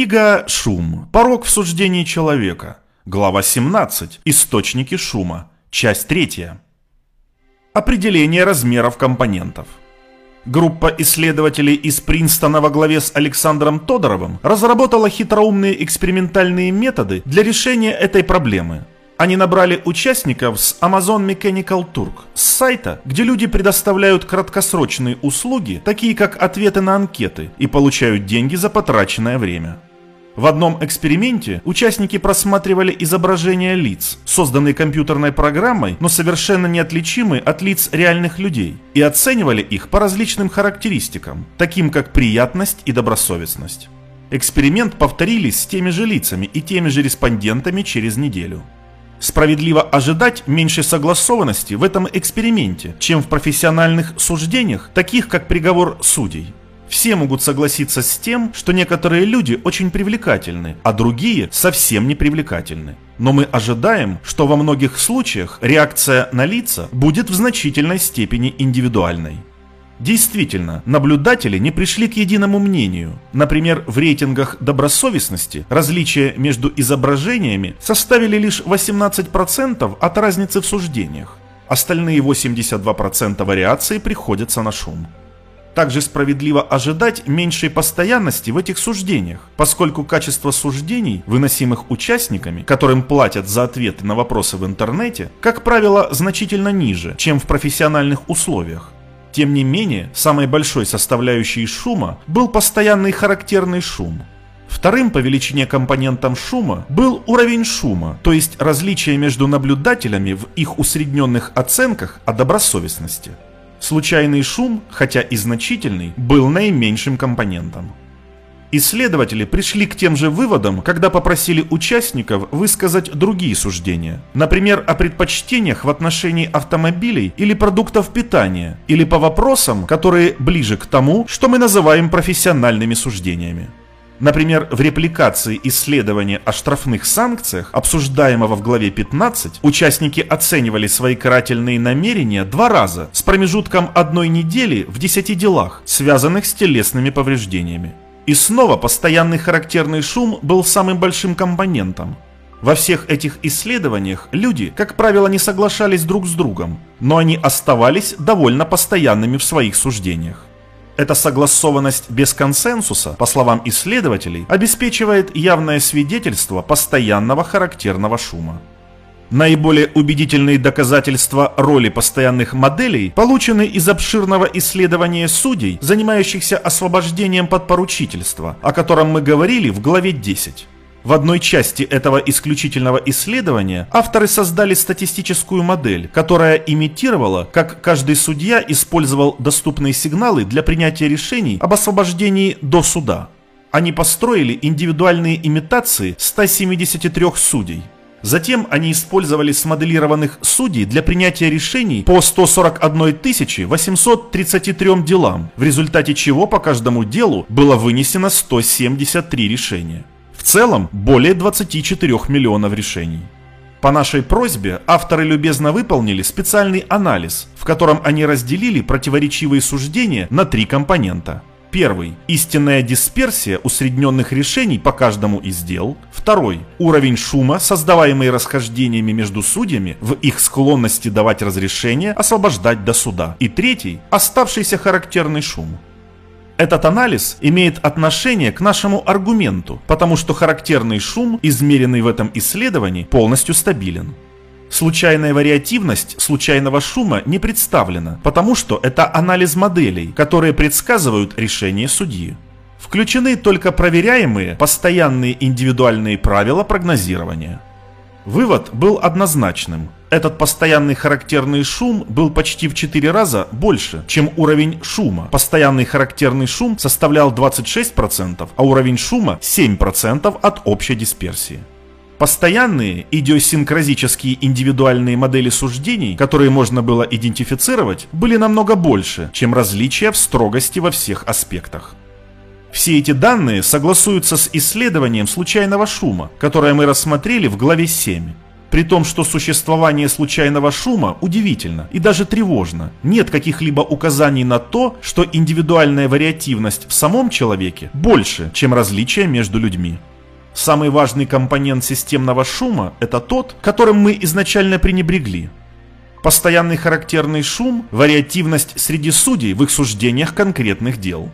Книга «Шум. Порог в суждении человека». Глава 17. Источники шума. Часть 3. Определение размеров компонентов. Группа исследователей из Принстона во главе с Александром Тодоровым разработала хитроумные экспериментальные методы для решения этой проблемы – они набрали участников с Amazon Mechanical Turk, с сайта, где люди предоставляют краткосрочные услуги, такие как ответы на анкеты, и получают деньги за потраченное время. В одном эксперименте участники просматривали изображения лиц, созданные компьютерной программой, но совершенно неотличимы от лиц реальных людей, и оценивали их по различным характеристикам, таким как приятность и добросовестность. Эксперимент повторили с теми же лицами и теми же респондентами через неделю. Справедливо ожидать меньшей согласованности в этом эксперименте, чем в профессиональных суждениях, таких как приговор судей. Все могут согласиться с тем, что некоторые люди очень привлекательны, а другие совсем не привлекательны. Но мы ожидаем, что во многих случаях реакция на лица будет в значительной степени индивидуальной. Действительно, наблюдатели не пришли к единому мнению. Например, в рейтингах добросовестности различия между изображениями составили лишь 18% от разницы в суждениях. Остальные 82% вариаций приходятся на шум. Также справедливо ожидать меньшей постоянности в этих суждениях, поскольку качество суждений, выносимых участниками, которым платят за ответы на вопросы в интернете, как правило, значительно ниже, чем в профессиональных условиях. Тем не менее, самой большой составляющей шума был постоянный характерный шум. Вторым по величине компонентом шума был уровень шума, то есть различие между наблюдателями в их усредненных оценках о добросовестности. Случайный шум, хотя и значительный, был наименьшим компонентом. Исследователи пришли к тем же выводам, когда попросили участников высказать другие суждения. Например, о предпочтениях в отношении автомобилей или продуктов питания, или по вопросам, которые ближе к тому, что мы называем профессиональными суждениями. Например, в репликации исследования о штрафных санкциях, обсуждаемого в главе 15, участники оценивали свои карательные намерения два раза с промежутком одной недели в 10 делах, связанных с телесными повреждениями. И снова постоянный характерный шум был самым большим компонентом. Во всех этих исследованиях люди, как правило, не соглашались друг с другом, но они оставались довольно постоянными в своих суждениях. Эта согласованность без консенсуса, по словам исследователей, обеспечивает явное свидетельство постоянного характерного шума. Наиболее убедительные доказательства роли постоянных моделей получены из обширного исследования судей, занимающихся освобождением подпоручительства, о котором мы говорили в главе 10. В одной части этого исключительного исследования авторы создали статистическую модель, которая имитировала, как каждый судья использовал доступные сигналы для принятия решений об освобождении до суда. Они построили индивидуальные имитации 173 судей. Затем они использовали смоделированных судей для принятия решений по 141 833 делам, в результате чего по каждому делу было вынесено 173 решения. В целом более 24 миллионов решений. По нашей просьбе авторы любезно выполнили специальный анализ, в котором они разделили противоречивые суждения на три компонента – Первый – истинная дисперсия усредненных решений по каждому из дел. Второй – уровень шума, создаваемый расхождениями между судьями в их склонности давать разрешение освобождать до суда. И третий – оставшийся характерный шум. Этот анализ имеет отношение к нашему аргументу, потому что характерный шум, измеренный в этом исследовании, полностью стабилен. Случайная вариативность случайного шума не представлена, потому что это анализ моделей, которые предсказывают решение судьи. Включены только проверяемые, постоянные индивидуальные правила прогнозирования. Вывод был однозначным. Этот постоянный характерный шум был почти в 4 раза больше, чем уровень шума. Постоянный характерный шум составлял 26%, а уровень шума 7% от общей дисперсии. Постоянные идиосинкразические индивидуальные модели суждений, которые можно было идентифицировать, были намного больше, чем различия в строгости во всех аспектах. Все эти данные согласуются с исследованием случайного шума, которое мы рассмотрели в главе 7. При том, что существование случайного шума удивительно и даже тревожно. Нет каких-либо указаний на то, что индивидуальная вариативность в самом человеке больше, чем различия между людьми. Самый важный компонент системного шума – это тот, которым мы изначально пренебрегли. Постоянный характерный шум – вариативность среди судей в их суждениях конкретных дел.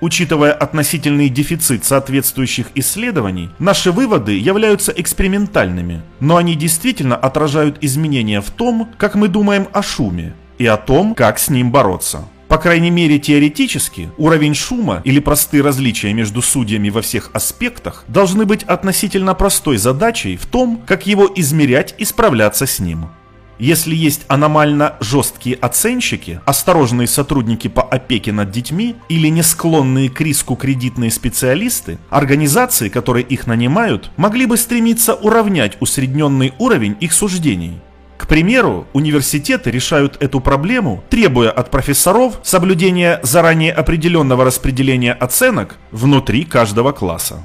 Учитывая относительный дефицит соответствующих исследований, наши выводы являются экспериментальными, но они действительно отражают изменения в том, как мы думаем о шуме и о том, как с ним бороться. По крайней мере теоретически, уровень шума или простые различия между судьями во всех аспектах должны быть относительно простой задачей в том, как его измерять и справляться с ним. Если есть аномально жесткие оценщики, осторожные сотрудники по опеке над детьми или не склонные к риску кредитные специалисты, организации, которые их нанимают, могли бы стремиться уравнять усредненный уровень их суждений. К примеру, университеты решают эту проблему, требуя от профессоров соблюдения заранее определенного распределения оценок внутри каждого класса.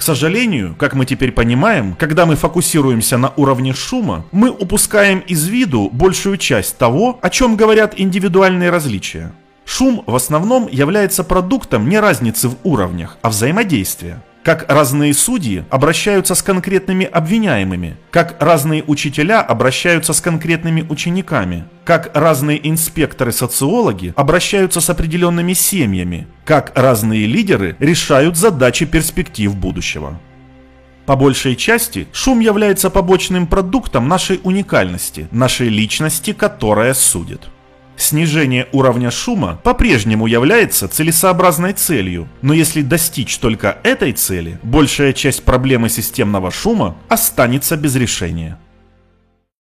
К сожалению, как мы теперь понимаем, когда мы фокусируемся на уровне шума, мы упускаем из виду большую часть того, о чем говорят индивидуальные различия. Шум в основном является продуктом не разницы в уровнях, а взаимодействия. Как разные судьи обращаются с конкретными обвиняемыми, как разные учителя обращаются с конкретными учениками, как разные инспекторы-социологи обращаются с определенными семьями, как разные лидеры решают задачи перспектив будущего. По большей части шум является побочным продуктом нашей уникальности, нашей личности, которая судит. Снижение уровня шума по-прежнему является целесообразной целью, но если достичь только этой цели, большая часть проблемы системного шума останется без решения.